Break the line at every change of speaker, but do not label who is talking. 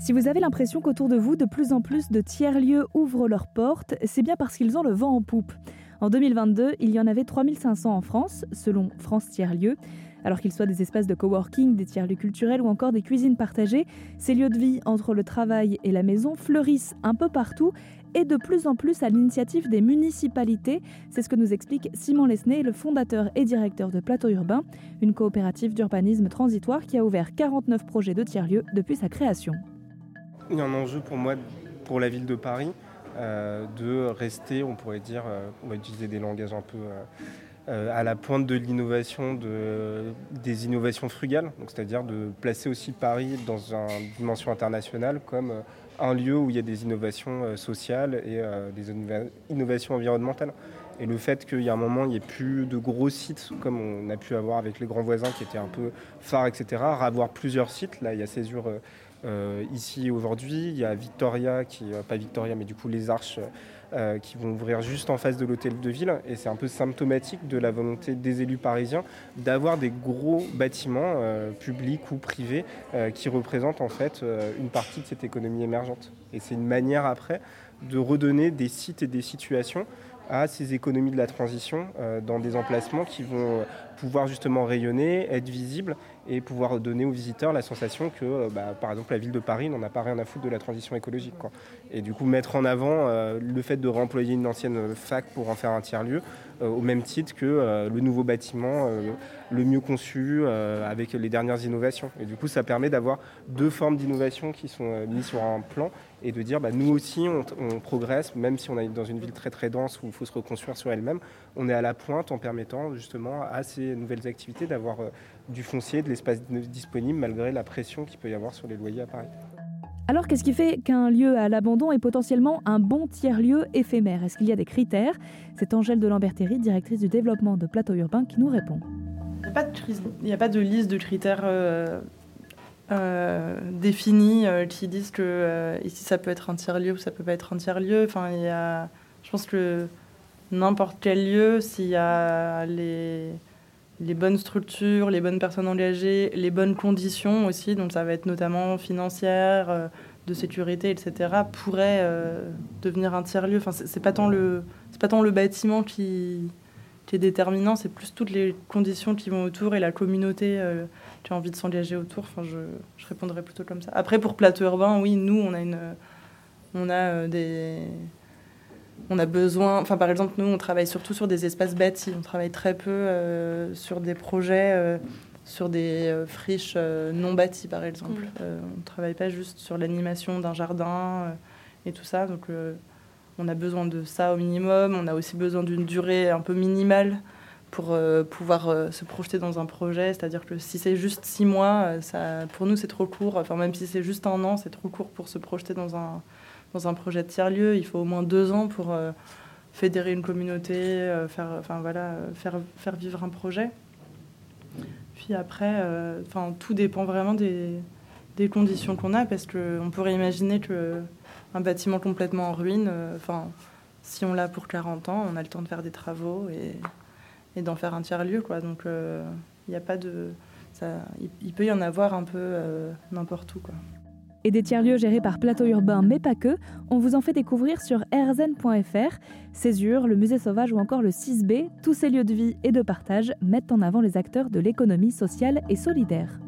Si vous avez l'impression qu'autour de vous, de plus en plus de tiers-lieux ouvrent leurs portes, c'est bien parce qu'ils ont le vent en poupe. En 2022, il y en avait 3500 en France, selon France Tiers-Lieux. Alors qu'ils soient des espaces de coworking, des tiers-lieux culturels ou encore des cuisines partagées, ces lieux de vie entre le travail et la maison fleurissent un peu partout et de plus en plus à l'initiative des municipalités. C'est ce que nous explique Simon Lesnay, le fondateur et directeur de Plateau Urbain, une coopérative d'urbanisme transitoire qui a ouvert 49 projets de tiers-lieux depuis sa création.
Il y a un enjeu pour moi, pour la ville de Paris, euh, de rester, on pourrait dire, euh, on va utiliser des langages un peu euh, à la pointe de l'innovation, de, des innovations frugales, c'est-à-dire de placer aussi Paris dans une dimension internationale comme un lieu où il y a des innovations sociales et des innovations environnementales. Et le fait qu'il y a un moment, il n'y ait plus de gros sites comme on a pu avoir avec les grands voisins qui étaient un peu phares, etc. Avoir plusieurs sites, là il y a Césure ici aujourd'hui, il y a Victoria, qui, euh, pas Victoria, mais du coup les arches euh, qui vont ouvrir juste en face de l'hôtel de ville. Et c'est un peu symptomatique de la volonté des élus parisiens d'avoir des gros bâtiments publics ou privés qui représentent en fait une partie de cette économie émergente. Et c'est une manière après de redonner des sites et des situations à ces économies de la transition dans des emplacements qui vont pouvoir justement rayonner, être visibles et pouvoir donner aux visiteurs la sensation que, euh, bah, par exemple, la ville de Paris n'en a pas rien à foutre de la transition écologique. Et du coup, mettre en avant euh, le fait de réemployer une ancienne fac pour en faire un tiers-lieu, euh, au même titre que le nouveau bâtiment le mieux conçu avec les dernières innovations. Et du coup, ça permet d'avoir deux formes d'innovation qui sont mises sur un plan et de dire bah, nous aussi on, on, progresse, même si on est dans une ville très très dense où il faut se reconstruire sur elle-même, on est à la pointe en permettant justement à ces nouvelles activités d'avoir du foncier, de l'espace disponible malgré la pression qu'il peut y avoir sur les loyers à Paris.
Alors qu'est-ce qui fait qu'un lieu à l'abandon est potentiellement un bon tiers-lieu éphémère? Est-ce qu'il y a des critères? C'est Angèle de Lambertéry, directrice du développement de Plateau Urbain, qui nous répond.
Il n'y a, pas de liste de critères euh, euh, définis euh, qui disent que ici ça peut être un tiers-lieu ou ça peut pas être un tiers-lieu. Enfin, il y a, je pense que n'importe quel lieu, s'il y a les les bonnes structures, les bonnes personnes engagées, les bonnes conditions aussi, donc ça va être notamment financière, euh, de sécurité, etc., pourrait euh, devenir un tiers-lieu. Enfin, c'est pas tant le pas tant le bâtiment qui, qui est déterminant, c'est plus toutes les conditions qui vont autour et la communauté euh, qui a envie de s'engager autour. Enfin, je, je répondrais plutôt comme ça. Après, pour plateau urbain, oui, nous, on a une on a des on a besoin, enfin par exemple nous on travaille surtout sur des espaces bâtis, on travaille très peu euh, sur des projets, euh, sur des euh, friches non bâties par exemple. Mm. on ne travaille pas juste sur l'animation d'un jardin et tout ça, donc on a besoin de ça au minimum. On a aussi besoin d'une durée un peu minimale pour pouvoir se projeter dans un projet, c'est-à-dire que si c'est juste six mois, ça, pour nous c'est trop court, enfin même si c'est juste un an, c'est trop court pour se projeter dans un dans un projet de tiers-lieu, il faut au moins deux ans pour euh, fédérer une communauté, euh, faire, enfin, voilà, faire, faire vivre un projet. Puis après, euh, enfin, tout dépend vraiment des, des conditions qu'on a, parce qu'on pourrait imaginer qu'un bâtiment complètement en ruine, enfin, si on l'a pour 40 ans, on a le temps de faire des travaux et, et d'en faire un tiers-lieu. Quoi. Donc, il n'y a pas de... Ça, il, peut y en avoir un peu n'importe où. Quoi
et des tiers-lieux gérés par Plateau Urbain, mais pas que, on vous en fait découvrir sur rzn.fr. Césure, le musée sauvage ou encore le 6B, tous ces lieux de vie et de partage mettent en avant les acteurs de l'économie sociale et solidaire.